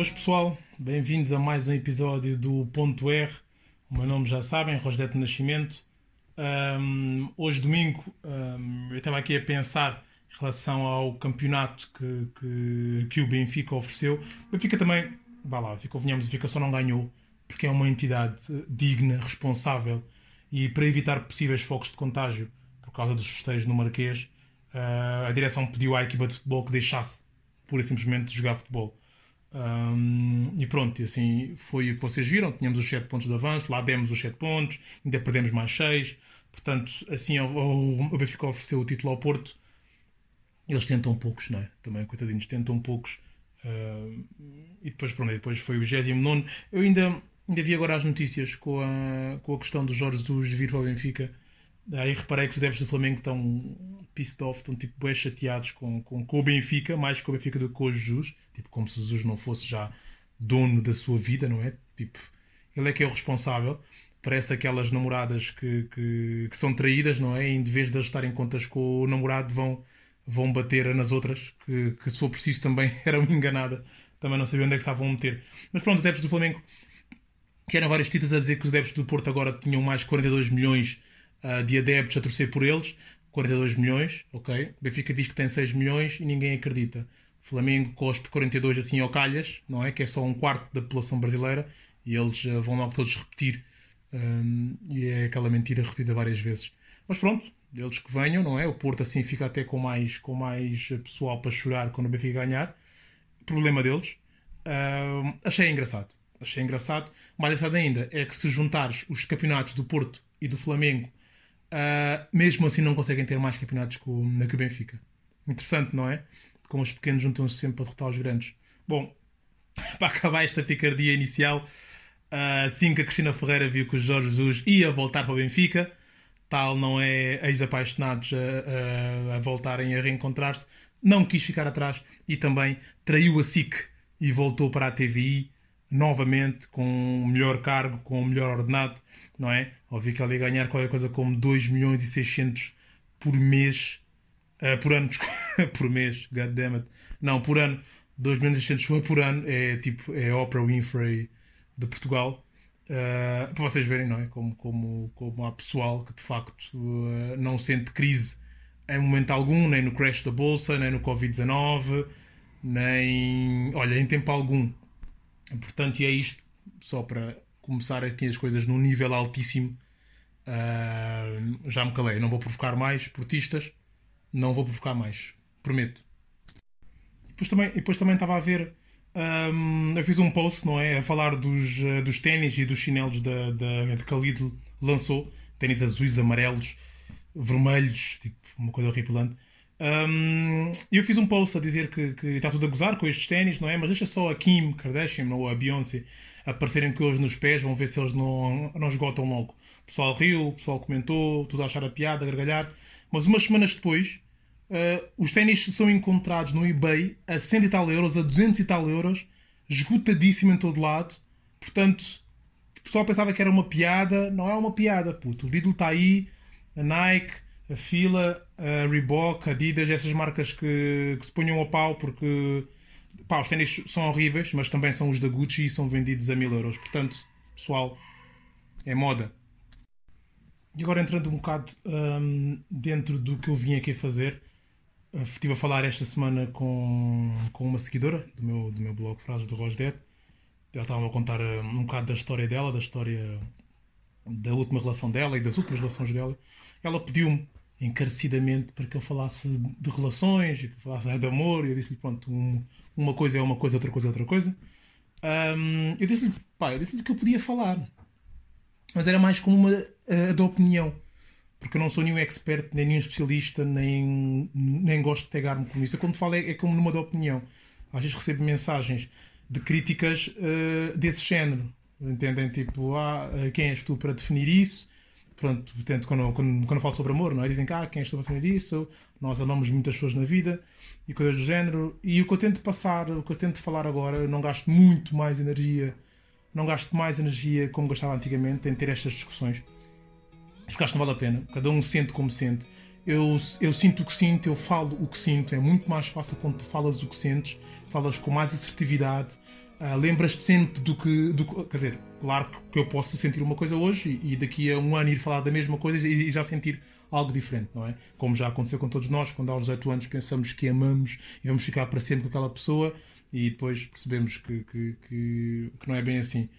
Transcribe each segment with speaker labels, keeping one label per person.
Speaker 1: Boas pessoal, bem-vindos a mais um episódio do Ponto R. O meu nome já sabem, Rosdete Nascimento. Um, hoje, domingo, um, eu estava aqui a pensar em relação ao campeonato que, que, que o Benfica ofereceu. O Benfica também, vá lá, ficou, venhamos, o Benfica só não ganhou porque é uma entidade digna, responsável e para evitar possíveis focos de contágio por causa dos festejos no Marquês, uh, a direção pediu à equipa de futebol que deixasse pura e simplesmente jogar futebol. Um, e pronto, e assim foi o que vocês viram. Tínhamos os 7 pontos de avanço, lá demos os 7 pontos, ainda perdemos mais 6. Portanto, assim o Benfica ofereceu o título ao Porto. Eles tentam poucos, não é? Também, coitadinhos, tentam poucos. Uh, e depois, pronto, depois foi o 29. Eu ainda, ainda vi agora as notícias com a, com a questão do Jorge Jesus vir ao Benfica. Aí reparei que os adeptos do Flamengo estão pissed off, estão tipo bem chateados com, com, com o Benfica, mais com o Benfica do que com o Jesus. Tipo, como se Jesus não fosse já dono da sua vida, não é? Tipo, ele é que é o responsável. Parece aquelas namoradas que, que, que são traídas, não é? E em vez de ajustarem contas com o namorado, vão, vão bater nas outras, que, que se for preciso também eram enganadas. Também não sabia onde é que estavam a meter. Mas pronto, os adeptos do Flamengo, que eram vários títulos a dizer que os adeptos do Porto agora tinham mais 42 milhões uh, de adeptos a torcer por eles. 42 milhões, ok? Benfica diz que tem 6 milhões e ninguém acredita. Flamengo cospe 42 assim ao calhas, não é? Que é só um quarto da população brasileira e eles uh, vão logo todos repetir. Um, e é aquela mentira repetida várias vezes. Mas pronto, eles que venham, não é? O Porto assim fica até com mais, com mais pessoal para chorar quando o Benfica ganhar. Problema deles. Um, achei engraçado. Achei engraçado. Mais engraçado ainda é que se juntares os campeonatos do Porto e do Flamengo, uh, mesmo assim não conseguem ter mais campeonatos o, que o Benfica. Interessante, não é? como os pequenos juntam-se sempre para derrotar os grandes. Bom, para acabar esta picardia inicial, assim que a Cristina Ferreira viu que o Jorge Jesus ia voltar para o Benfica, tal não é ex-apaixonados a, a, a, voltarem a reencontrar-se, não quis ficar atrás e também traiu a SIC e voltou para a TVI novamente com o melhor cargo, com o melhor ordenado, não é? Ouvi que ela ia ganhar qualquer coisa como 2 milhões e 600 por mês Uh, por ano, por mês, goddammit. Não, por ano. 2 milhões e 600 por ano. É tipo, é Oprah Winfrey de Portugal. Uh, para vocês verem, não é? Como, como, como há pessoal que de facto uh, não sente crise em momento algum, nem no crash da bolsa, nem no Covid-19, nem. Olha, em tempo algum. Portanto, e é isto, só para começar aqui as coisas num nível altíssimo. Uh, já me calei, não vou provocar mais portistas não vou provocar mais. Prometo. Depois também, depois também estava a ver. Um, eu fiz um post, não é? A falar dos, uh, dos ténis e dos chinelos da, da, de Khalid lançou. Ténis azuis, amarelos, vermelhos, tipo, uma coisa horripilante. Um, eu fiz um post a dizer que, que está tudo a gozar com estes ténis, não é? Mas deixa só a Kim Kardashian ou a Beyoncé aparecerem com eles nos pés, vão ver se eles não, não esgotam logo. O pessoal riu, o pessoal comentou, tudo a achar a piada, a gargalhar. Mas umas semanas depois, uh, os ténis são encontrados no eBay a 100 e tal euros, a 200 e tal euros, esgotadíssimo em todo lado. Portanto, o pessoal pensava que era uma piada. Não é uma piada, puto. O Lidl está aí, a Nike, a Fila, a Reebok, a Adidas, essas marcas que, que se ponham ao pau porque pá, os ténis são horríveis, mas também são os da Gucci e são vendidos a mil euros. Portanto, pessoal, é moda. E agora entrando um bocado um, dentro do que eu vim aqui fazer, uh, estive a falar esta semana com, com uma seguidora do meu, do meu blog Frases de Rosdet. Ela estava a contar um, um bocado da história dela, da história da última relação dela e das últimas relações dela. Ela pediu-me encarecidamente para que eu falasse de relações, que eu falasse de amor, e eu disse-lhe: pronto, um, uma coisa é uma coisa, outra coisa é outra coisa. Um, eu disse-lhe, pá, eu disse-lhe que eu podia falar mas era mais como uma da opinião. Porque eu não sou nenhum expert, nem nenhum especialista, nem, nem gosto de pegar-me com isso. Eu, quando falo, é, é como numa da opinião. Às vezes recebo mensagens de críticas uh, desse género. Entendem? Tipo, ah, quem és tu para definir isso? Pronto, portanto, quando, quando, quando falo sobre amor, não é? Dizem que, ah, quem és tu para definir isso? Nós amamos muitas pessoas na vida e coisas do género. E o que eu tento passar, o que eu tento falar agora, eu não gasto muito mais energia não gasto mais energia como gastava antigamente em ter estas discussões. Porque acho que não vale a pena. Cada um sente como sente. Eu, eu sinto o que sinto, eu falo o que sinto. É muito mais fácil quando tu falas o que sentes, falas com mais assertividade, Uh, Lembras-te sempre do que, do, quer dizer, claro que eu posso sentir uma coisa hoje e daqui a um ano ir falar da mesma coisa e, e, já sentir algo diferente, não é? Como já aconteceu com todos nós, quando aos 18 anos pensamos que amamos e vamos ficar para sempre com aquela pessoa e depois percebemos que, que, que, que não é bem assim.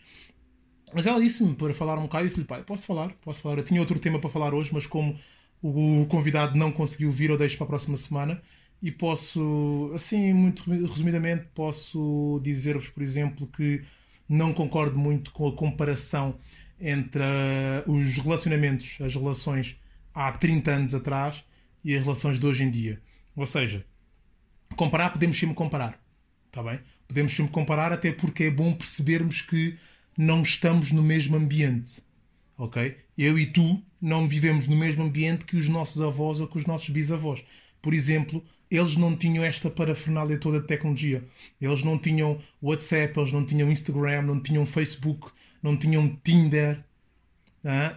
Speaker 1: Mas ela disse-me para falar um bocado e disse-lhe, pai, posso falar, posso falar. Eu tinha outro tema para falar hoje, mas como o convidado não conseguiu vir, eu deixo para a próxima semana e posso, assim, muito resumidamente, posso dizer-vos, por exemplo, que não concordo muito com a comparação entre uh, os relacionamentos, as relações há 30 anos atrás e as relações de hoje em dia. Ou seja, comparar, podemos sempre comparar, está bem? Podemos sempre comparar, até porque é bom percebermos que não estamos no mesmo ambiente, ok? Eu e tu não vivemos no mesmo ambiente que os nossos avós ou que os nossos bisavós. Por exemplo, eles não tinham esta parafernália toda de tecnologia. Eles não tinham WhatsApp, eles não tinham Instagram, não tinham Facebook, não tinham Tinder.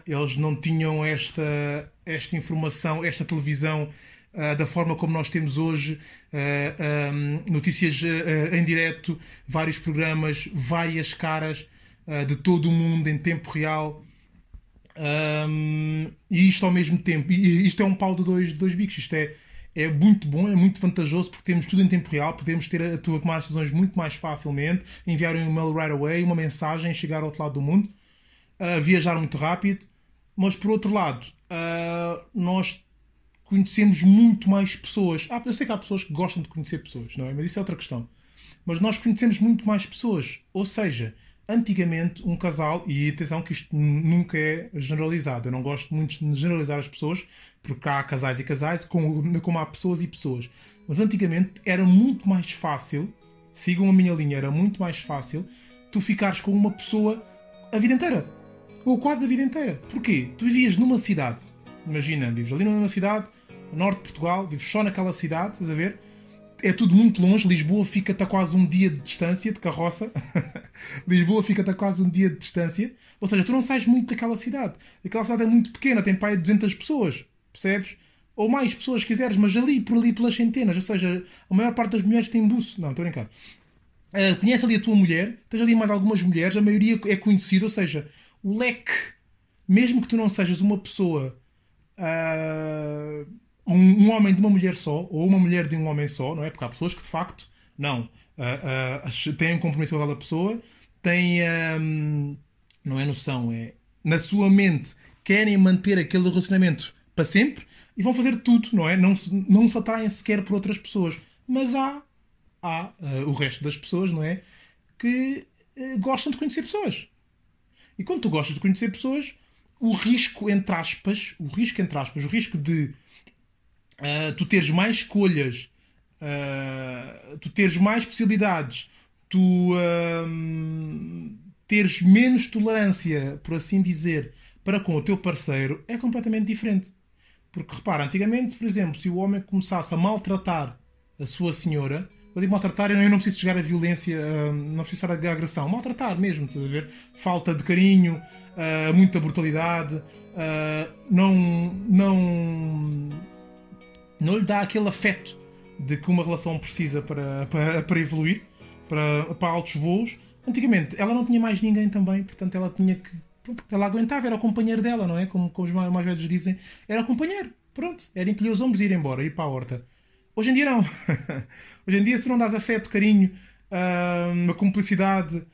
Speaker 1: Eles não tinham esta, esta informação, esta televisão da forma como nós temos hoje. Notícias em direto, vários programas, várias caras de todo o mundo em tempo real. E isto ao mesmo tempo. E isto é um pau de dois, de dois bicos. Isto é é muito bom, é muito vantajoso porque temos tudo em tempo real, podemos ter a tua tomar decisões muito mais facilmente, enviar um e-mail right away, uma mensagem, chegar ao outro lado do mundo, uh, viajar muito rápido. Mas por outro lado, uh, nós conhecemos muito mais pessoas. Ah, eu sei que há pessoas que gostam de conhecer pessoas, não é? Mas isso é outra questão. Mas nós conhecemos muito mais pessoas. Ou seja, antigamente um casal, e atenção que isto nunca é generalizado, eu não gosto muito de generalizar as pessoas, porque há casais e casais, como, como há pessoas e pessoas. Mas antigamente era muito mais fácil, sigam a minha linha, era muito mais fácil tu ficares com uma pessoa a vida inteira. Ou quase a vida inteira. Porquê? Tu vivias numa cidade. Imagina, vives ali numa cidade, norte de Portugal, vives só naquela cidade, estás a ver? É tudo muito longe. Lisboa fica-te a quase um dia de distância de carroça. Lisboa fica-te a quase um dia de distância. Ou seja, tu não sais muito daquela cidade. Aquela cidade é muito pequena, tem pai 200 pessoas, percebes? Ou mais pessoas se quiseres, mas ali, por ali, pelas centenas. Ou seja, a maior parte das mulheres tem buço. Não, estou a brincar. Uh, conhece ali a tua mulher, tens ali mais algumas mulheres, a maioria é conhecida, ou seja, o leque, mesmo que tu não sejas uma pessoa. Uh, um, um, homem de uma mulher só, ou uma mulher de um homem só, não é? Porque há pessoas que de facto não uh, uh, têm um compromisso com aquela pessoa, têm um, não é noção, é na sua mente querem manter aquele relacionamento para sempre e vão fazer tudo, não é? Não, não se atraem sequer por outras pessoas. Mas há, há uh, o resto das pessoas, não é? Que gostam de conhecer pessoas. E quando tu gostas de conhecer pessoas, o risco, entre aspas, o risco, entre aspas, o risco de uh, tu teres mais escolhas, uh, tu teres mais possibilidades, tu uh, teres menos tolerância, por assim dizer, para com o teu parceiro, é completamente diferente. Porque repara, antigamente, por exemplo, se o homem começasse a maltratar a sua senhora, eu digo maltratar, eu não preciso chegar à violência, não preciso chegar à agressão, maltratar mesmo, estás a ver? Falta de carinho, muita brutalidade, não, não não lhe dá aquele afeto de que uma relação precisa para, para, para evoluir, para, para altos voos. Antigamente ela não tinha mais ninguém também, portanto ela tinha que. Ela aguentava, era o companheiro dela, não é? Como, como os mais, velhos dizem, era o companheiro. Pronto, era encolher os ombros e ir embora, ir para a horta. Hoje em dia não. Hoje em dia, se não dás afeto, carinho, uma cumplicidade,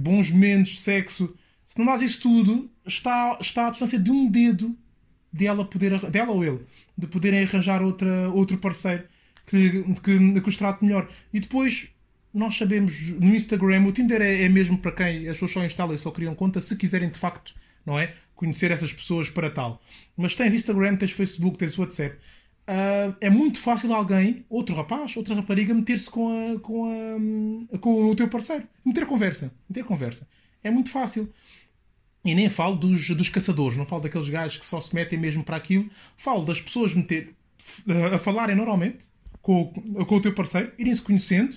Speaker 1: bons momentos, sexo, se não dás isso tudo, está, está à distância de um dedo dela poder dela ou ele de poderem arranjar outra, outro parceiro que, que, que os trate melhor. E depois nós sabemos no Instagram, o Tinder é, é, mesmo para quem as pessoas só instalam e só criam conta se quiserem de facto, não é? Conhecer essas pessoas para tal. Mas tens Instagram, tens Facebook, tens WhatsApp. Uh, é muito fácil alguém, outro rapaz, outra rapariga, meter-se com, a, com, a, com o teu parceiro. Meter conversa. Meter conversa. É muito fácil. E nem falo dos, dos caçadores, não falo daqueles gajos que só se metem mesmo para aquilo. Falo das pessoas meter, a falarem normalmente com, com o teu parceiro, irem-se conhecendo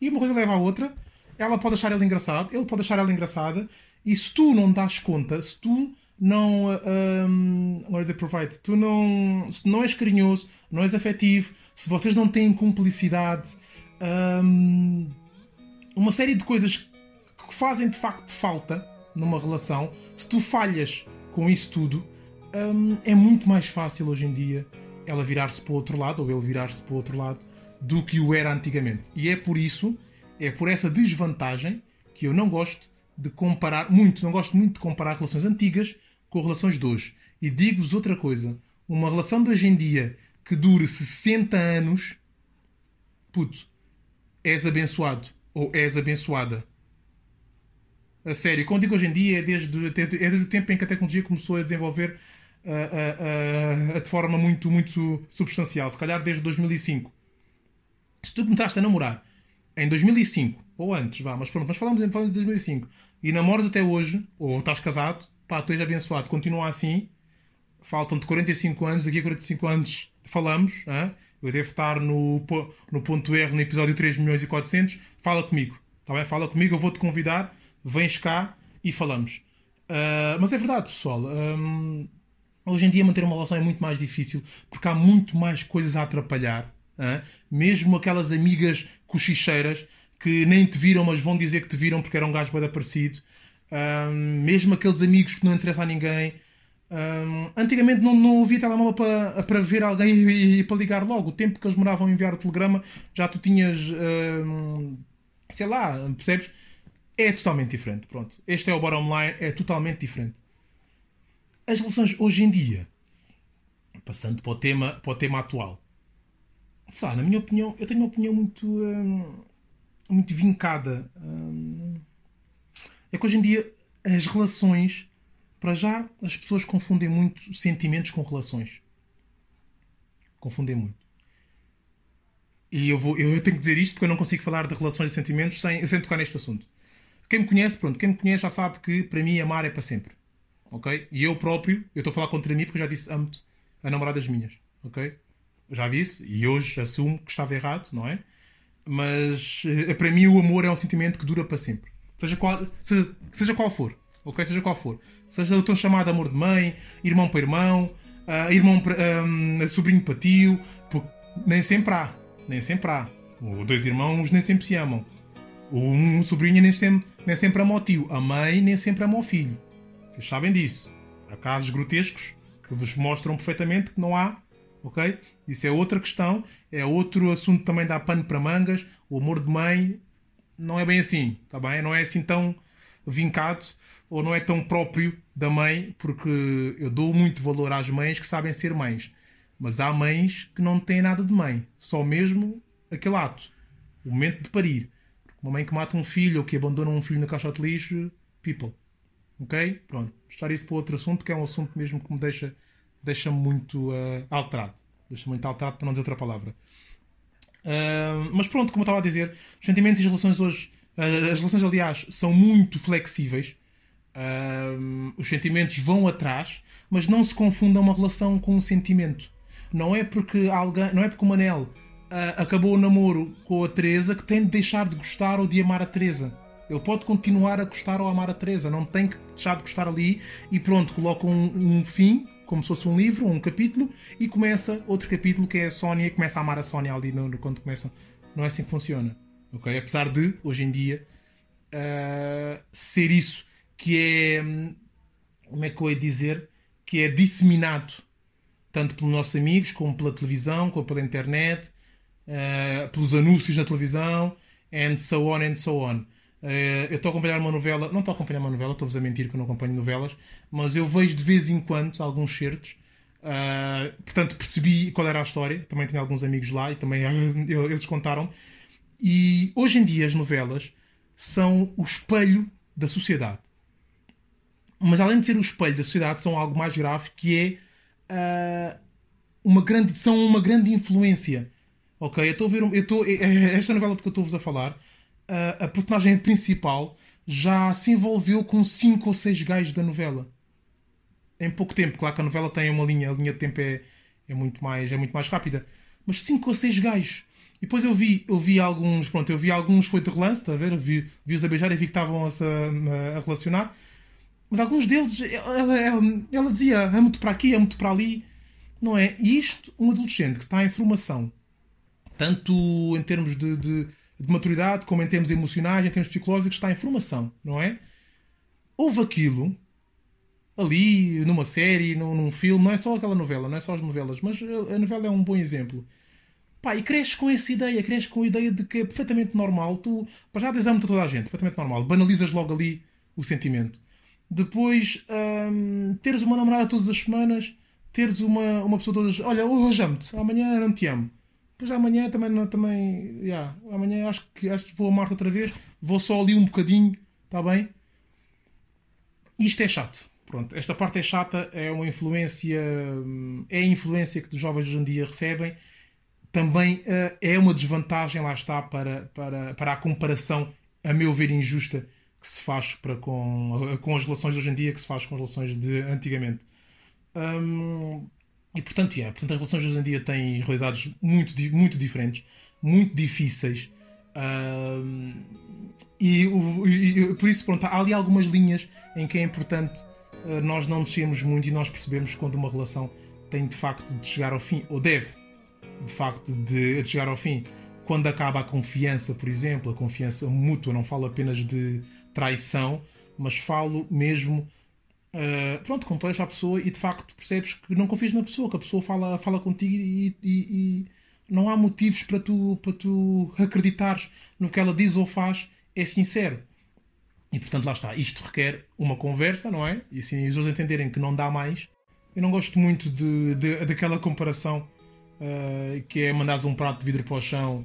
Speaker 1: e uma coisa leva à outra. Ela pode achar ele engraçado, ele pode achar ela engraçada. E se tu não das conta, se tu não. Um, what is provide? Tu não. Se não és carinhoso, não és afetivo, se vocês não têm cumplicidade. Um, uma série de coisas que fazem de facto falta numa relação. Se tu falhas com isso tudo, hum, é muito mais fácil hoje em dia ela virar-se para o outro lado ou ele virar-se para o outro lado do que o era antigamente. E é por isso, é por essa desvantagem que eu não gosto de comparar muito, não gosto muito de comparar relações antigas com relações de hoje. E digo-vos outra coisa: uma relação de hoje em dia que dure 60 anos, puto, és abençoado ou és abençoada. A sério, quando digo hoje em dia, é desde, é desde o tempo em que a tecnologia começou a desenvolver uh, uh, uh, de forma muito, muito substancial. Se calhar desde 2005. Se tu começaste a namorar em 2005, ou antes, vá, mas pronto, mas falamos em, falamos de 2005, e namoras até hoje, ou estás casado, pá, tu és abençoado, continua assim, faltam-te 45 anos, daqui a 45 anos falamos, hein? eu devo estar no, no ponto R no episódio 3 milhões e 400, fala comigo, tá bem? Fala comigo, eu vou-te convidar, vens cá e falamos. Uh, mas é verdade, pessoal. Um, hoje em dia manter uma relação é muito mais difícil porque há muito mais coisas a atrapalhar. Mesmo aquelas amigas cochicheiras que nem te viram, mas vão dizer que te viram porque era um gajo bem parecido. Um, mesmo aqueles amigos que não interessam a ninguém. Um, antigamente não, não havia telemóvel para, para ver alguém e, e, para ligar logo. O tempo que eles demoravam a enviar o telegrama, já tu tinhas. Um, sei lá, percebes? É totalmente diferente. Pronto. Este é o bottom line, é totalmente diferente. As relações hoje em dia, passando para o tema, para o tema atual, sabe, na minha opinião, eu tenho uma opinião muito. Hum, muito vincada. Hum, é que hoje em dia as relações para já, as pessoas confundem muito sentimentos com relações. Confundem muito. E eu, vou, eu tenho que dizer isto porque eu não consigo falar de relações e sentimentos sem, sem tocar neste assunto. Quem me conhece, pronto, quem me conhece já sabe que para mim amar é para sempre. Ok? E eu próprio, eu estou a falar contra mim porque eu já disse amo a namoradas minhas. Ok? Já disse e hoje assumo que estava errado, não é? Mas eh, para mim o amor é um sentimento que dura para sempre. Seja qual, seja, seja qual for ok? Seja qual for. Seja o tão chamado amor de mãe, irmão para irmão, uh, irmão para, um, sobrinho para tio, porque nem sempre há. Nem sempre há. Os dois irmãos nem sempre se amam. Um sobrinho nem sempre, nem sempre ama o tio. A mãe nem sempre ama o filho. Vocês sabem disso. Há casos grotescos que vos mostram perfeitamente que não há. Ok? Isso é outra questão. É outro assunto também dá pano para mangas. O amor de mãe não é bem assim. Tá bem? Não é assim tão vincado ou não é tão próprio da mãe, porque eu dou muito valor às mães que sabem ser mães. Mas há mães que não têm nada de mãe, só mesmo aquele ato, o momento de parir. Uma mãe que mata um filho ou que abandona um filho na caixa de lixo, people. Ok? Pronto. Estar isso para outro assunto, que é um assunto mesmo que me deixa, deixa muito uh, alterado. Deixa muito alterado, para não dizer outra palavra. Uh, mas pronto, como eu estava a dizer, os sentimentos e as relações hoje as relações, aliás, são muito flexíveis. os sentimentos vão atrás, mas não se confunda uma relação com um sentimento. Não é porque alguém, não é porque o Manel uh, acabou o namoro com a Teresa que tem de deixar de gostar ou de amar a Teresa. Ele pode continuar a gostar ou amar a Teresa, não tem que deixar de gostar ali e pronto, coloca um, um fim, como se fosse um livro, um capítulo, e começa outro capítulo que é a Sónia, e começa a amar a Sónia ali no, no, quando começa. Não é assim que funciona. Okay? Apesar de, hoje em dia, uh, ser isso que é. Como é que eu ia dizer? Que é disseminado tanto pelos nossos amigos, como pela televisão, como pela internet, uh, pelos anúncios na televisão, and so on and so on. Uh, eu estou a acompanhar uma novela, não estou a acompanhar uma novela, estou-vos a mentir que eu não acompanho novelas, mas eu vejo de vez em quando alguns certos. Uh, portanto, percebi qual era a história. Também tinha alguns amigos lá e também eles contaram. E hoje em dia as novelas são o espelho da sociedade. Mas além de ser o espelho da sociedade, são algo mais grave que é uh, uma grande, são uma grande influência. Ok? Eu estou a ver. Eu estou, é, é, esta novela de que eu estou-vos a falar, uh, a personagem principal já se envolveu com 5 ou 6 gajos da novela. Em pouco tempo. Claro que a novela tem uma linha, a linha de tempo é, é, muito, mais, é muito mais rápida. Mas 5 ou 6 gajos. E depois eu vi, eu vi alguns, pronto, eu vi alguns foi de relance, está a ver? Vi, vi-os a beijar e vi que estavam a, a, relacionar. Mas alguns deles, ela, ela, ela dizia, amo-te para aqui, amo-te para ali. Não é? E isto, um adolescente que está em formação, tanto em termos de, de, de maturidade, como em termos emocionais, em termos psicológicos, está em formação, não é? Houve aquilo ali, numa série, num, num filme, não é só aquela novela, não é só as novelas, mas a novela é um bom exemplo. Pá, e cresces com essa ideia, cresces com a ideia de que é perfeitamente normal, tu, já desama a toda a gente, perfeitamente normal, banalizas logo ali o sentimento. Depois, hum, teres uma namorada todas as semanas, teres uma, uma pessoa todas, olha, hoje amo-te, amanhã não te amo. Depois amanhã também, também, yeah, amanhã acho que, acho que vou amar-te outra vez, vou só ali um bocadinho, está bem? Isto é chato. Pronto, esta parte é chata, é uma influência, é a influência que os jovens hoje em dia recebem. Também uh, é uma desvantagem, lá está, para, para, para a comparação, a meu ver, injusta que se faz para com, com as relações de hoje em dia, que se faz com as relações de antigamente. Um, e portanto, é, portanto, as relações hoje em dia têm realidades muito, muito diferentes, muito difíceis. Um, e, e, por isso, pronto, há ali algumas linhas em que é importante uh, nós não mexermos muito e nós percebemos quando uma relação tem de facto de chegar ao fim, ou deve de facto de, de chegar ao fim. Quando acaba a confiança, por exemplo, a confiança mútua, não falo apenas de traição, mas falo mesmo. Uh, pronto, controlas a pessoa e de facto percebes que não confias na pessoa, que a pessoa fala, fala contigo e, e, e não há motivos para tu, para tu acreditares no que ela diz ou faz, é sincero. E portanto, lá está. Isto requer uma conversa, não é? E assim os outros entenderem que não dá mais. Eu não gosto muito de, de daquela comparação uh, que é mandares um prato de vidro para o chão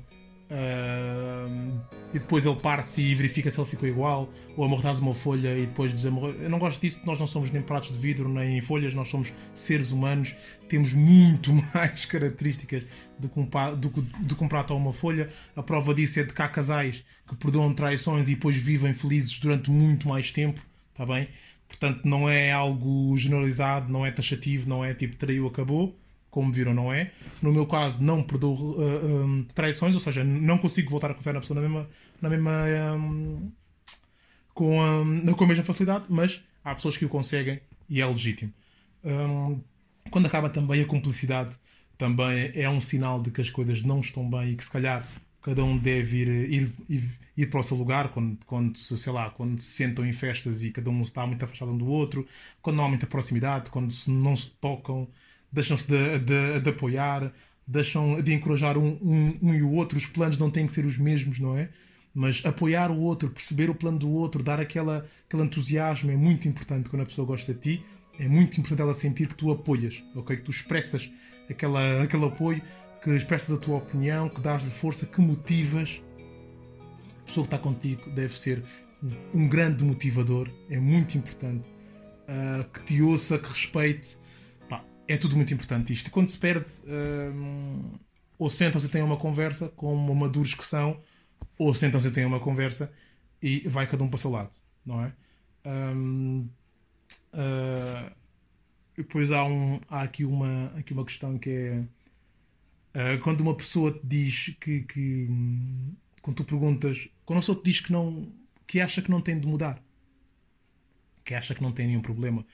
Speaker 1: Uh, e depois ele parte-se e verifica se ele ficou igual, ou amarras uma folha e depois desamorra. Eu não gosto disso, porque nós não somos nem pratos de vidro nem folhas, nós somos seres humanos, temos muito mais características do que um, do, do que um prato ou uma folha. A prova disso é de que há casais que perdoam traições e depois vivem felizes durante muito mais tempo, está bem? Portanto, não é algo generalizado, não é taxativo, não é tipo traiu, acabou como viram, não é. No meu caso, não perdoo uh, um, traições, ou seja, não consigo voltar a confiar na pessoa na mesma, na mesma um, com, um, com a mesma facilidade, mas há pessoas que o conseguem e é legítimo. Um, quando acaba também a cumplicidade, também é um sinal de que as coisas não estão bem e que se calhar cada um deve ir, ir, ir, ir para o seu lugar quando, quando, sei lá, quando se sentam em festas e cada um está muito afastado um do outro, quando não há muita proximidade, quando não se tocam deixam-se de, de, de, apoiar, deixam de encorajar um, um, um, e o outro. Os planos não têm que ser os mesmos, não é? Mas apoiar o outro, perceber o plano do outro, dar aquela, aquele entusiasmo é muito importante quando a pessoa gosta de ti. É muito importante ela sentir que tu apoias, ok? Que tu expressas aquela, aquele apoio, que expressas a tua opinião, que dás-lhe força, que motivas. A pessoa que está contigo deve ser um grande motivador, é muito importante. Uh, que te ouça, que respeite, é tudo muito importante isto. Quando se perde, hum, ou sentam-se e têm uma conversa, como maduros que são, ou sentam-se e têm uma conversa e vai cada um para o seu lado, não é? Hum, uh, depois há, um, há aqui, uma, aqui uma questão que é uh, quando uma pessoa te diz que, que quando tu perguntas, quando uma pessoa te diz que não que acha que não tem de mudar, que acha que não tem nenhum problema.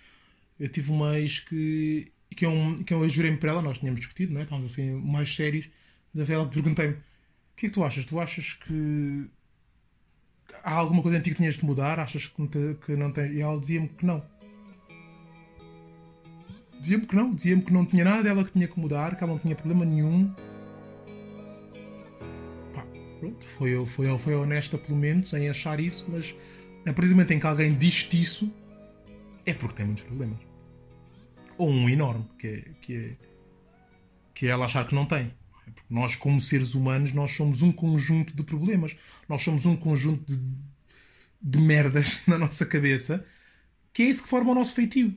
Speaker 1: Eu tive uma ex que e que é um, que é eu jurei-me para ela, nós tínhamos discutido, não é? estávamos assim mais sérios, mas ela perguntei-me: o que é que tu achas? Tu achas que há alguma coisa em ti que tinhas de mudar? Achas que não, te, que não tem? E ela dizia-me que não. Dizia-me que não, dizia-me que não tinha nada dela que tinha que mudar, que ela não tinha problema nenhum. Pá, pronto, foi, foi, foi honesta pelo menos em achar isso, mas a partir do momento em que alguém diz isso, é porque tem muitos problemas ou um enorme, que é, que é, que é ela achar que não tem. Porque nós, como seres humanos, nós somos um conjunto de problemas. Nós somos um conjunto de, de merdas na nossa cabeça, que é isso que forma o nosso feitio.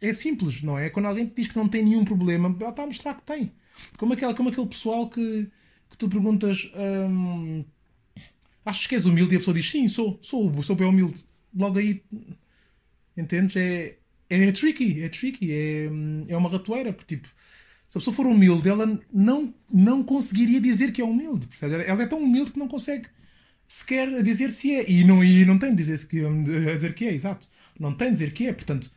Speaker 1: É simples, não é? Quando alguém te diz que não tem nenhum problema, ela está a mostrar que tem. Como aquele, como aquele pessoal que, que tu perguntas hum, achas que és humilde e a pessoa diz sim, sou, sou, sou bem humilde. Logo aí Entendes? É, é tricky, é tricky, é, é uma ratoeira, porque tipo, se a pessoa for humilde, ela não, não conseguiria dizer que é humilde. Percebe? Ela é tão humilde que não consegue sequer dizer se é. E não, e não tem de dizer, que, a dizer que é, exato. Não tem de dizer que é, portanto.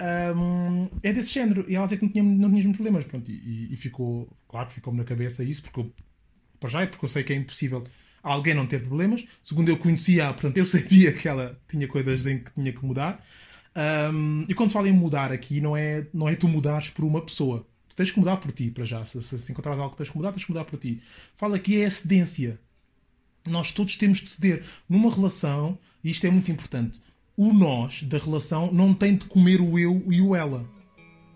Speaker 1: Um, é desse género. E ela dizia que não tinha, não tinha problemas. Pronto, e, e ficou, claro, ficou-me na cabeça isso, porque eu Para já é porque eu sei que é impossível alguém não ter problemas. Segundo, eu conhecia, portanto, eu sabia que ela tinha coisas em que tinha que mudar. Um, e quando falo em mudar aqui, não é, não é tu mudares por uma pessoa. Tu tens que mudar por ti, para já. Se, se, se encontrares algo que tens que mudar, tens que mudar por ti. Fala aqui é a cedência. Nós todos temos de ceder. Numa relação, e isto é muito importante, o nós da relação não tem de comer o eu e o ela.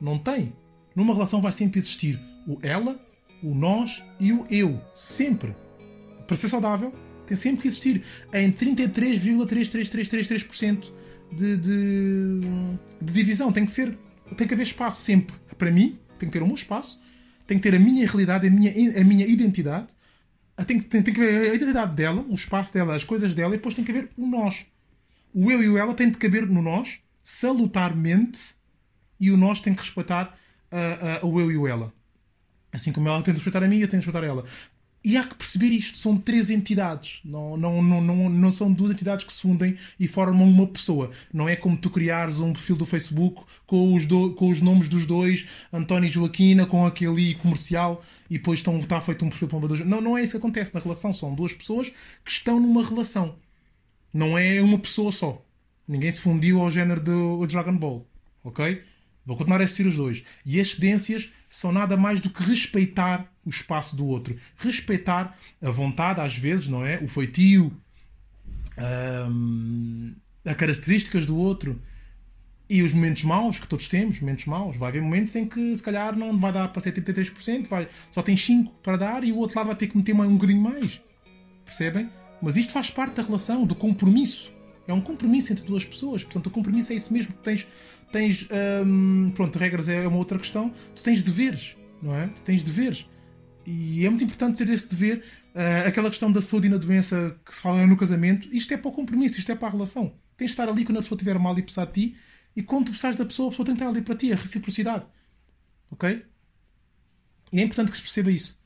Speaker 1: Não tem. Numa relação vai sempre existir o ela, o nós e o eu. Sempre. Para ser saudável, tem sempre que existir em 33,33333% de, de, de divisão. Tem que ser. Tem que haver espaço sempre. Para mim, tem que ter o meu espaço, tem que ter a minha realidade, a minha, a minha identidade. Tem que, tem, tem que haver a identidade dela, o espaço dela, as coisas dela, e depois tem que haver o nós. O eu e o ela têm de caber no nós, salutarmente, e o nós tem que respeitar uh, uh, o eu e o ela. Assim como ela tem de respeitar a mim, eu tenho de respeitar ela. E há que perceber isto: são três entidades, não, não, não, não, não são duas entidades que se fundem e formam uma pessoa. Não é como tu criares um perfil do Facebook com os, do, com os nomes dos dois, António e Joaquina, com aquele comercial, e depois estão, está feito um perfil para uma dos. Não, não é isso que acontece na relação. São duas pessoas que estão numa relação. Não é uma pessoa só. Ninguém se fundiu ao género do Dragon Ball. Ok? Vou continuar a assistir os dois. E as cedências são nada mais do que respeitar o espaço do outro. Respeitar a vontade, às vezes, não é? O feitio, hum, as características do outro. E os momentos maus que todos temos, momentos maus. Vai haver momentos em que se calhar não vai dar para ser 33%, vai, só tem 5% para dar e o outro lado vai ter que meter um bocadinho mais. Percebem? Mas isto faz parte da relação, do compromisso. É um compromisso entre duas pessoas. Portanto, o compromisso é isso mesmo. Tu tens, tens hum, pronto, regras é uma outra questão. Tu tens deveres, não é? Tu tens deveres. E é muito importante ter esse dever. Uh, aquela questão da saúde e na doença que se fala no casamento. Isto é para o compromisso, isto é para a relação. Tens de estar ali quando a pessoa estiver mal e precisar de ti. E quando tu precisares da pessoa, a pessoa tem que estar ali para ti. A reciprocidade. Ok? E é importante que se perceba isso.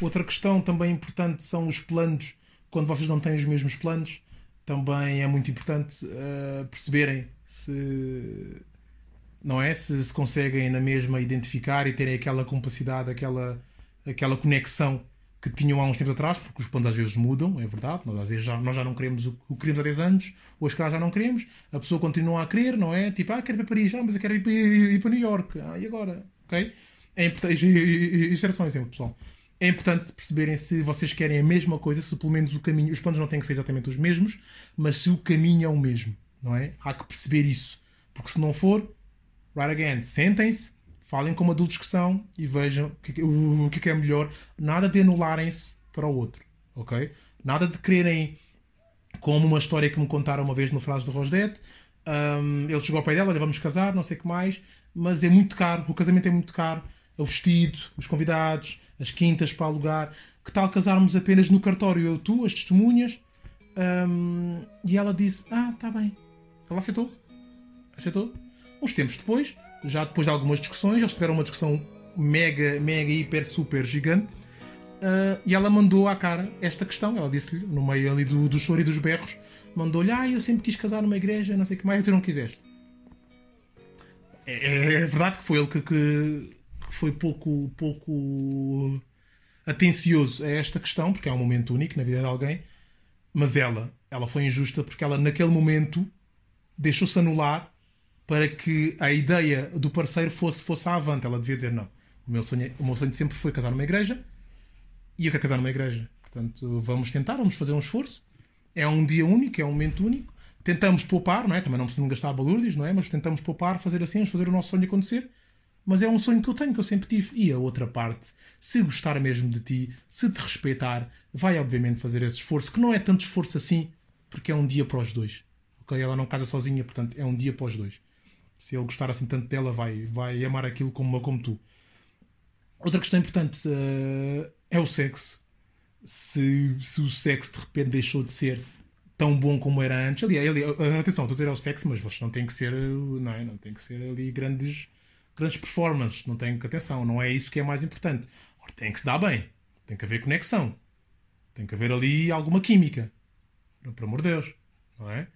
Speaker 1: Outra questão também importante são os planos. Quando vocês não têm os mesmos planos, também é muito importante uh, perceberem se não é se se conseguem na mesma identificar e terem aquela capacidade, aquela aquela conexão que tinham há uns tempos atrás, porque os planos às vezes mudam, é verdade. Nós às vezes já, nós já não queremos o, que queríamos há 10 anos, hoje cá já não queremos. A pessoa continua a querer, não é? Tipo, ah, quero ir para Paris, ah, mas eu quero ir para, ir, ir para New York, ah, e agora? Ok? É importante. Isto era só um exemplo, pessoal é importante perceberem se vocês querem a mesma coisa, se pelo menos o caminho. Os planos não têm que ser exatamente os mesmos, mas se o caminho é o mesmo, não é? Há que perceber isso. Porque se não for, right again, sentem-se, falem com uma adultos que são e vejam o que é melhor. Nada de anularem-se para o outro, ok? Nada de quererem, como uma história que me contaram uma vez no Frase de Rosdet. Um, ele chegou ao pé dela, vamos casar, não sei o que mais, mas é muito caro, o casamento é muito caro, o vestido, os convidados, as quintas para alugar. Que tal casarmos apenas no cartório, eu, tu, as testemunhas? Um, e ela disse: Ah, está bem. Ela aceitou. Aceitou. Uns tempos depois, já depois de algumas discussões, eles tiveram uma discussão mega, mega, hiper, super gigante. Uh, e ela mandou à cara esta questão. Ela disse-lhe, no meio ali do, do choro e dos berros, mandou-lhe: Ah, eu sempre quis casar numa igreja, não sei o que mais, tu não quiseste. É, é, é verdade que foi ele que, que foi pouco, pouco atencioso a esta questão, porque é um momento único na vida de alguém, mas ela, ela foi injusta porque ela naquele momento deixou-se anular para que a ideia do parceiro fosse, fosse à avante. Ela devia dizer não. O meu sonho, o meu sonho sempre foi casar numa igreja e eu quero casar numa igreja. Portanto, vamos tentar, vamos fazer um esforço. É um dia único, é um momento único. Tentamos poupar, não é? Também não precisamos gastar balúrdios, não é? Mas tentamos poupar, fazer assim, fazer o nosso sonho acontecer mas é um sonho que eu tenho, que eu sempre tive. E a outra parte, se gostar mesmo de ti, se te respeitar, vai obviamente fazer esse esforço, que não é tanto esforço assim, porque é um dia para os dois. Okay? Ela não casa sozinha, portanto, é um dia para os dois. Se ele gostar assim tanto dela, vai, vai amar aquilo como, como tu. Outra questão importante uh, é o sexo. Se, se o sexo de repente deixou de ser tão bom como era antes. Ali, ali, atenção, estou a dizer é o sexo, mas vocês não tem que ser, não, é? não tem que ser ali grandes grandes performances, não tem atenção, não é isso que é mais importante. Tem que se dar bem, tem que haver conexão, tem que haver ali alguma química, por amor de Deus, não é?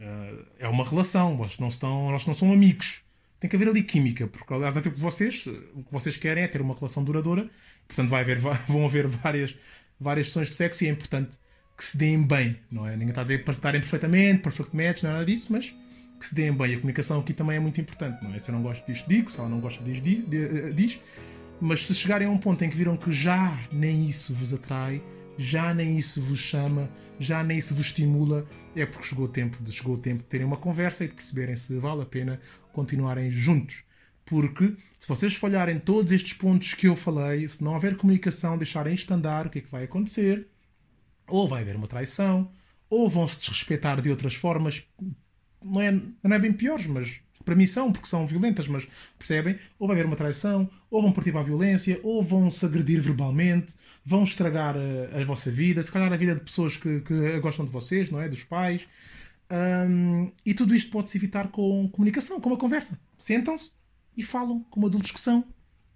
Speaker 1: Eh, é uma relação, vocês não estão, nós não são amigos, tem que haver ali química, porque aliás, até vocês, o que vocês querem é ter uma relação duradoura, portanto vai haver, vão haver várias, várias sessões de sexo e é importante que se deem bem, não é? Ninguém está a dizer para se darem perfeitamente, perfect match, nada disso, mas que se deem bem. A comunicação aqui também é muito importante, não é? Se eu não gosto disto, digo, se ela não gosta disto, diz. Mas se chegarem a um ponto em que viram que já nem isso vos atrai, já nem isso vos chama, já nem isso vos estimula, é porque chegou o tempo de, chegou o tempo de terem uma conversa e de perceberem se vale a pena continuarem juntos. Porque se vocês falharem todos estes pontos que eu falei, se não houver comunicação, deixarem isto andar, o que é que vai acontecer? Ou vai haver uma traição, ou vão se desrespeitar de outras formas, não é, não é bem piores, mas para mim são, porque são violentas, mas percebem? Ou vai haver uma traição, ou vão partir para a violência, ou vão se agredir verbalmente, vão estragar a, a vossa vida, se calhar a vida de pessoas que, que gostam de vocês, não é? Dos pais. Um, e tudo isto pode-se evitar com comunicação, com uma conversa. Sentam-se e falam como adultos que são.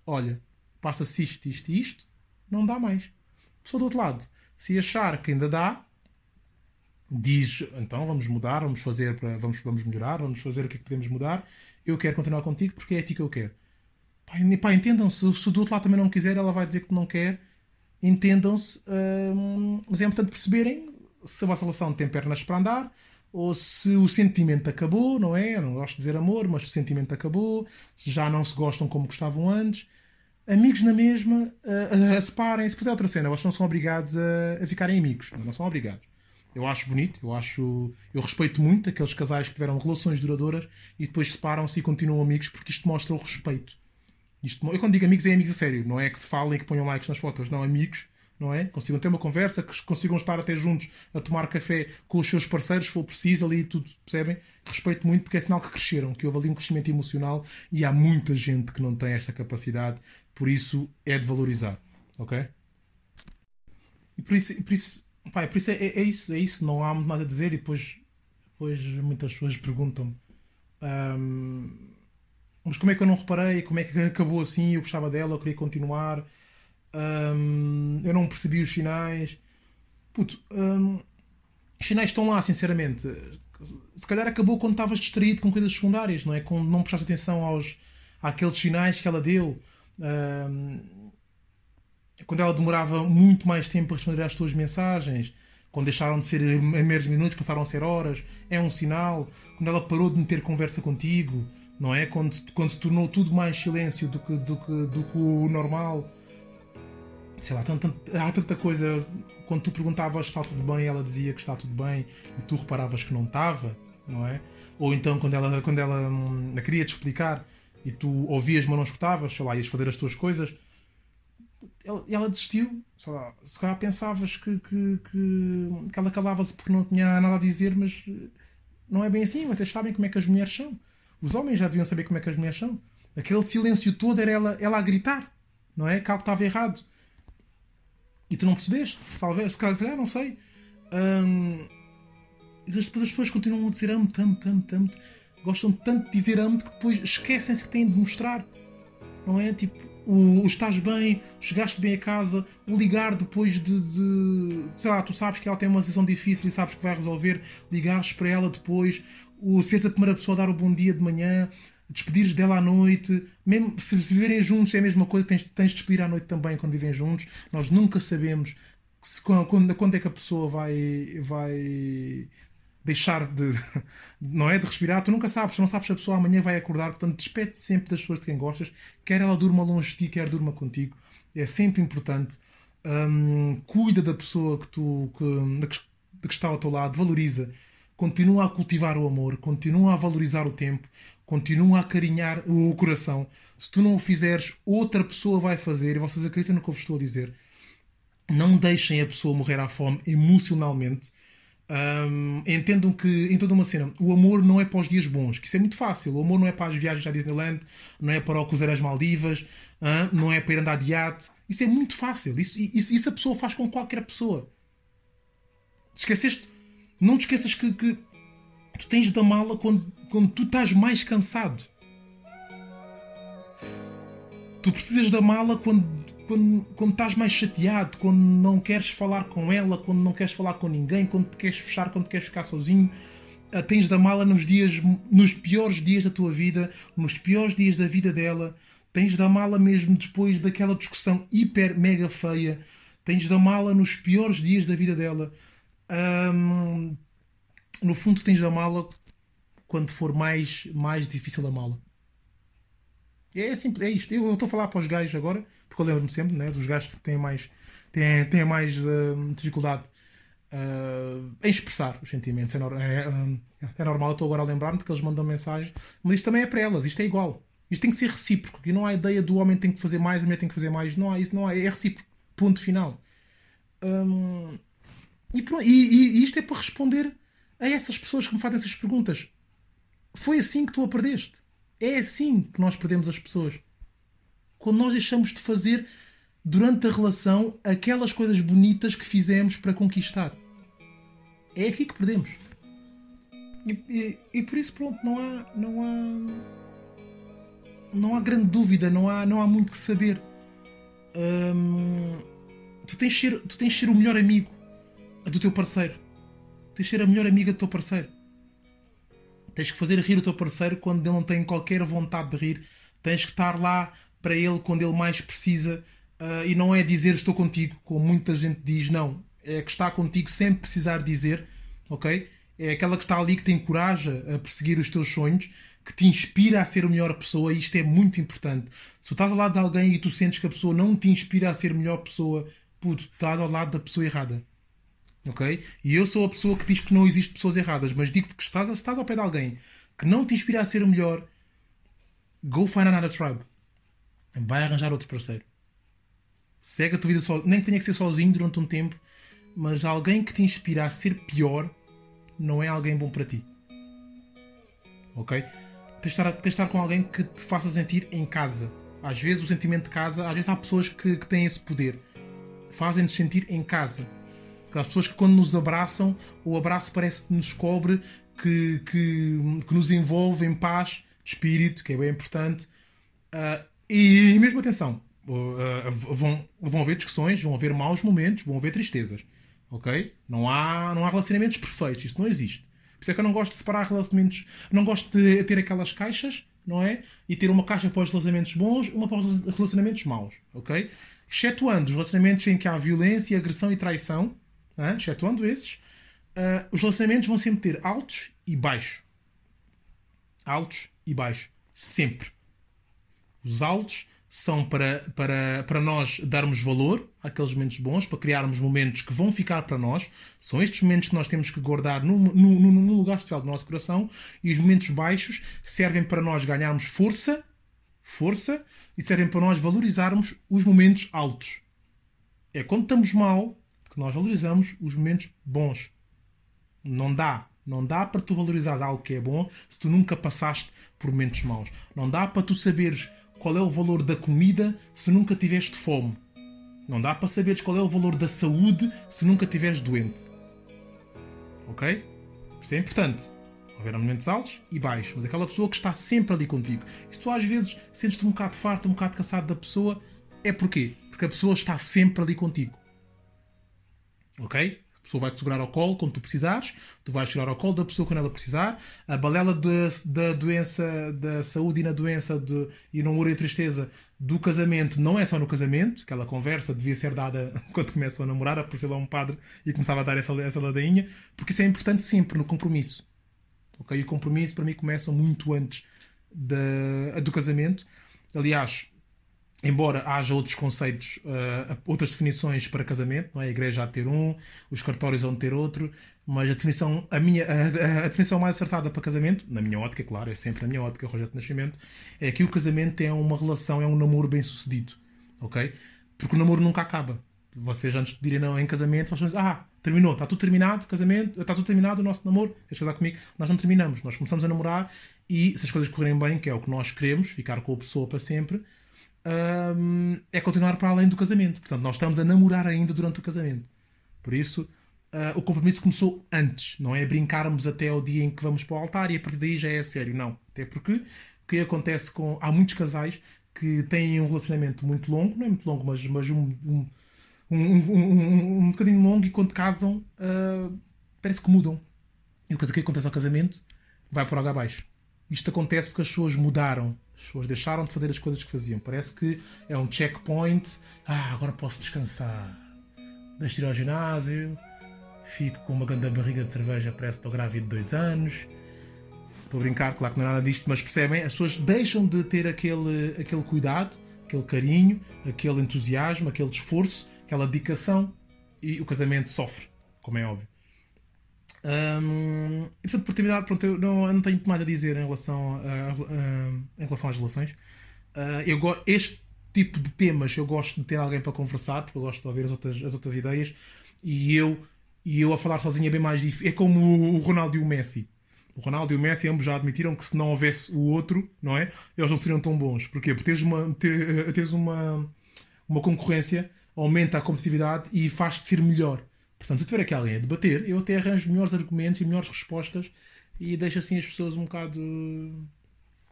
Speaker 1: Olha, passa-se isto, isto e isto, não dá mais. Pessoa do outro lado, se achar que ainda dá, diz então vamos mudar, vamos fazer para vamos, vamos melhorar, vamos fazer o que é que podemos mudar. Eu quero continuar contigo porque é a ti que eu quero. Pá, pá entendam-se, se o do outro lado também não quiser, ela vai dizer que não quer. Entendam-se, hum, mas é importante perceberem se a vossa relação tem pernas para andar ou se o sentimento acabou, não é? Eu não gosto de dizer amor, mas o sentimento acabou, se já não se gostam como gostavam antes. Amigos na mesma, uh, uh, separem-se. Depois é outra cena, vocês não são obrigados a, a ficarem amigos, não são obrigados. Eu acho bonito, eu acho. Eu respeito muito aqueles casais que tiveram relações duradouras e depois separam-se e continuam amigos porque isto mostra o respeito. Isto, eu quando digo amigos é amigos a sério, não é que se falem e que ponham likes nas fotos, não, amigos, não é? Consigam ter uma conversa, que consigam estar até juntos a tomar café com os seus parceiros, se for preciso, ali tudo, percebem? Respeito muito porque é sinal que cresceram, que houve ali um crescimento emocional e há muita gente que não tem esta capacidade, por isso é de valorizar, ok? E por isso, por isso Pá, por isso é, é, é, isso, é isso, não há muito mais a dizer e depois, depois muitas pessoas perguntam-me um, mas como é que eu não reparei, como é que acabou assim, eu gostava dela, eu queria continuar, um, eu não percebi os sinais. Puto, um, os sinais estão lá, sinceramente. Se calhar acabou quando estavas distraído com coisas secundárias, não é? Quando não prestaste atenção aos, àqueles sinais que ela deu. Um, quando ela demorava muito mais tempo a responder às tuas mensagens, quando deixaram de ser meros minutos, passaram a ser horas, é um sinal. Quando ela parou de meter conversa contigo, não é? Quando, quando se tornou tudo mais silêncio do que, do que, do que o normal. Sei lá, tanto, há tanta coisa. Quando tu perguntavas se está tudo bem, ela dizia que está tudo bem e tu reparavas que não estava, não é? Ou então quando ela, quando ela hum, queria te explicar e tu ouvias, mas não escutavas, sei lá, ias fazer as tuas coisas ela, ela desistiu. Sei lá, se calhar pensavas que, que, que, que ela calava-se porque não tinha nada a dizer, mas não é bem assim. Vocês sabem como é que as mulheres são. Os homens já deviam saber como é que as mulheres são. Aquele silêncio todo era ela, ela a gritar, não é? Que algo estava errado. E tu não percebeste, talvez, se calhar, não sei. E depois as pessoas continuam a dizer amo-te, amo-te, amo-te, amo Gostam tanto de dizer amo-te que depois esquecem-se que têm de mostrar. Não é? Tipo, o, o estás bem, chegaste bem a casa, o ligar depois de, de, sei lá, tu sabes que ela tem uma situação difícil e sabes que vai resolver, ligares para ela depois, o seres a primeira pessoa a dar o bom dia de manhã, despedires dela à noite, mesmo se viverem juntos é a mesma coisa, tens, tens de despedir à noite também quando vivem juntos. Nós nunca sabemos se, quando, quando é que a pessoa vai, vai deixar de, não é, de respirar, tu nunca sabes, tu não sabes se a pessoa amanhã vai acordar, portanto despede sempre das pessoas de quem gostas, quer ela durma longe de ti, quer durma contigo, é sempre importante. Hum, cuida da pessoa que tu que, que está ao teu lado, valoriza, continua a cultivar o amor, continua a valorizar o tempo, continua a acarinhar o coração. Se tu não o fizeres, outra pessoa vai fazer, e vocês acreditam no que eu vos estou a dizer. Não deixem a pessoa morrer à fome emocionalmente um, entendam que em toda uma cena o amor não é para os dias bons, que isso é muito fácil. O amor não é para as viagens à Disneyland, não é para o cruzeiro às Maldivas, uh, não é para ir andar de iate. Isso é muito fácil. Isso, isso, isso, a pessoa faz com qualquer pessoa. Esqueceste? Não te esqueças que, que tu tens da mala quando, quando tu estás mais cansado. Tu precisas da mala quando quando, quando estás mais chateado, quando não queres falar com ela, quando não queres falar com ninguém, quando te queres fechar, quando queres ficar sozinho. a tens da mala nos dias, nos piores dias da tua vida, nos piores dias da vida dela. Tens da mala mesmo depois daquela discussão hiper mega feia. Tens da mala nos piores dias da vida dela. Hum, no fundo, tens da mala quando for mais, mais difícil a mala. É, simples, é isto. Eu estou a falar para os gajos agora, porque eu lembro-me sempre né, dos gajos que têm mais, têm, têm mais uh, dificuldade uh, em expressar os sentimentos. É, é, é normal, eu estou agora a lembrar-me porque eles mandam mensagem, mas isto também é para elas, isto é igual. Isto tem que ser recíproco. E não há ideia do homem tem que fazer mais, a mulher tem que fazer mais. Não há isso, não há. É recíproco. Ponto final. Um, e, e, e, isto é para responder a essas pessoas que me fazem essas perguntas. Foi assim que tu a perdeste. É assim que nós perdemos as pessoas. Quando nós deixamos de fazer durante a relação aquelas coisas bonitas que fizemos para conquistar. É aqui que perdemos. E, e, e por isso, pronto, não há. Não há não há grande dúvida, não há, não há muito que saber. Hum, tu, tens ser, tu tens ser o melhor amigo do teu parceiro. Tens ser a melhor amiga do teu parceiro. Tens que fazer rir o teu parceiro quando ele não tem qualquer vontade de rir. Tens que estar lá para ele quando ele mais precisa. Uh, e não é dizer estou contigo, como muita gente diz, não. É que está contigo sem precisar dizer, ok? É aquela que está ali que te encoraja a perseguir os teus sonhos que te inspira a ser a melhor pessoa, e isto é muito importante. Se tu estás ao lado de alguém e tu sentes que a pessoa não te inspira a ser a melhor pessoa, puto, estás ao lado da pessoa errada. Ok? E eu sou a pessoa que diz que não existe pessoas erradas, mas digo-te que estás, estás ao pé de alguém que não te inspira a ser o melhor, go find another tribe. Vai arranjar outro parceiro. Segue a tua vida só, nem que tenha que ser sozinho durante um tempo, mas alguém que te inspira a ser pior não é alguém bom para ti. Ok? tens de, estar, tens de estar com alguém que te faça sentir em casa. Às vezes o sentimento de casa, às vezes há pessoas que, que têm esse poder. Fazem-nos sentir em casa. Aquelas pessoas que quando nos abraçam, o abraço parece que nos cobre, que, que, que nos envolve em paz de espírito, que é bem importante. Uh, e, mesmo atenção, uh, vão, vão haver discussões, vão haver maus momentos, vão haver tristezas. Ok? Não há, não há relacionamentos perfeitos, isso não existe. Por isso é que eu não gosto de separar relacionamentos. Não gosto de ter aquelas caixas, não é? E ter uma caixa para os relacionamentos bons, uma para os relacionamentos maus, ok? Excetuando os relacionamentos em que há violência, agressão e traição, hein? excetuando esses, uh, os relacionamentos vão sempre ter altos e baixos. Altos e baixos. Sempre. Os altos são para, para, para nós darmos valor àqueles momentos bons, para criarmos momentos que vão ficar para nós. São estes momentos que nós temos que guardar no, no, lugar especial do nosso coração. E os momentos baixos servem para nós ganharmos força, força, e servem para nós valorizarmos os momentos altos. É quando estamos mal que nós valorizamos os momentos bons. Não dá. Não dá para tu valorizar algo que é bom se tu nunca passaste por momentos maus. Não dá para tu saberes qual é o valor da comida se nunca tiveste fome. Não dá para saberes qual é o valor da saúde se nunca estiveres doente. Ok? Isso é importante. Haver momentos altos e baixos, mas aquela pessoa que está sempre ali contigo. E se tu às vezes sentes-te um bocado farto, um bocado cansado da pessoa, é porquê? Porque a pessoa está sempre ali contigo. Ok? A pessoa vai-te segurar ao colo quando tu precisares, tu vais chegar ao colo da pessoa quando ela precisar. A balela da doença, da saúde e na doença de, e no amor e tristeza do casamento não é só no casamento, aquela conversa devia ser dada quando começam a namorar, apareceu lá um padre e começava a dar essa, essa ladainha, porque isso é importante sempre no compromisso. Ok? E o compromisso para mim começa muito antes da, do casamento. Aliás, embora haja outros conceitos, uh, outras definições para casamento, não é? a igreja há de ter um, os cartórios vão ter outro, mas a definição, a, minha, a, a, definição mais acertada para casamento, na minha ótica, claro, é sempre na minha ótica, Rogério de Nascimento, é que o casamento é uma relação, é um namoro bem sucedido, ok? Porque o namoro nunca acaba. Vocês antes de irem não, em casamento, vocês dizem, ah, terminou, está tudo terminado, casamento, está tudo terminado, o nosso namoro, queres casar comigo? Nós não terminamos, nós começamos a namorar e se as coisas correrem bem, que é o que nós queremos, ficar com a pessoa para sempre, um, é continuar para além do casamento. Portanto, nós estamos a namorar ainda durante o casamento. Por isso, uh, o compromisso começou antes. Não é brincarmos até o dia em que vamos para o altar e a partir daí já é sério. Não. Até porque o que acontece com. Há muitos casais que têm um relacionamento muito longo, não é muito longo, mas, mas um, um, um, um, um bocadinho longo e quando casam uh, parece que mudam. E o que acontece ao casamento vai por água abaixo. Isto acontece porque as pessoas mudaram. As pessoas deixaram de fazer as coisas que faziam. Parece que é um checkpoint. Ah, agora posso descansar. Deixo de ir ao ginásio. Fico com uma grande barriga de cerveja. Parece que estou grávida de dois anos. Estou a brincar, claro que não é nada disto, mas percebem? As pessoas deixam de ter aquele, aquele cuidado, aquele carinho, aquele entusiasmo, aquele esforço, aquela dedicação e o casamento sofre, como é óbvio. Um, e portanto, por terminar, pronto, eu não, eu não tenho mais a dizer em relação, a, a, em relação às relações. Uh, eu este tipo de temas eu gosto de ter alguém para conversar, porque eu gosto de ouvir as outras, as outras ideias, e eu, e eu a falar sozinho é bem mais difícil. É como o Ronaldo e o Messi. O Ronaldo e o Messi ambos já admitiram que se não houvesse o outro, não é? Eles não seriam tão bons. Porquê? Porque teres uma, teres uma, uma concorrência aumenta a competitividade e faz-te ser melhor. Portanto, se tiver aqui alguém a debater, eu até arranjo melhores argumentos e melhores respostas e deixo assim as pessoas um bocado.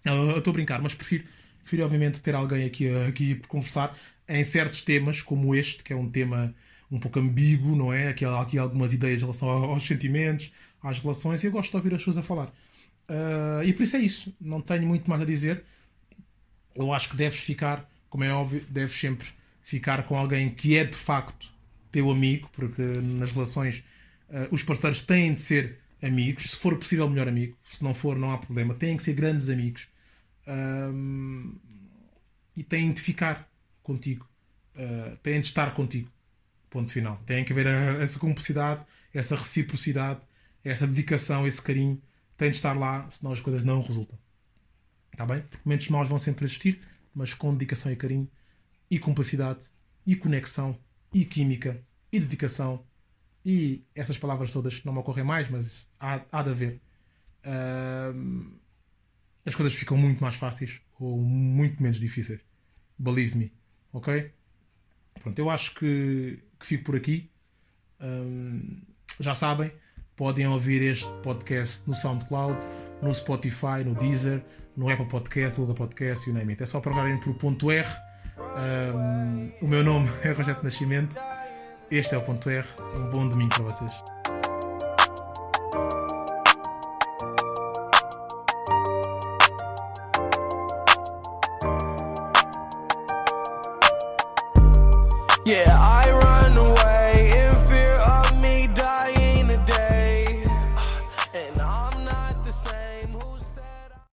Speaker 1: Eu estou a brincar, mas prefiro, prefiro obviamente ter alguém aqui, aqui por conversar em certos temas, como este, que é um tema um pouco ambíguo, não é? Aqui há aqui algumas ideias em relação aos sentimentos, às relações, e eu gosto de ouvir as pessoas a falar. Uh, e por isso é isso. Não tenho muito mais a dizer. Eu acho que deves ficar, como é óbvio, deves sempre ficar com alguém que é de facto teu amigo, porque nas relações uh, os parceiros têm de ser amigos, se for possível, melhor amigo, se não for, não há problema, têm que ser grandes amigos e têm de ficar contigo, uh, têm de estar contigo. Ponto final. Tem que haver a, essa cumplicidade, essa reciprocidade, essa dedicação, esse carinho. Tem de estar lá, senão as coisas não resultam. Está bem? Porque momentos maus vão sempre existir, mas com dedicação e carinho, e cumplicidade, e conexão, e química, e dedicação, e essas palavras todas não me ocorrem mais, mas há, há de haver. As coisas ficam muito mais fáceis ou muito menos difíceis. Believe me. Ok? Pronto, eu acho que, que fico por aqui. Um, já sabem, podem ouvir este podcast no SoundCloud, no Spotify, no Deezer, no Apple Podcast, Google Podcast e name it. É só procurarem por ponto R. Um, o meu nome é Rogério Nascimento. Este é o ponto R. Um bom domingo para vocês.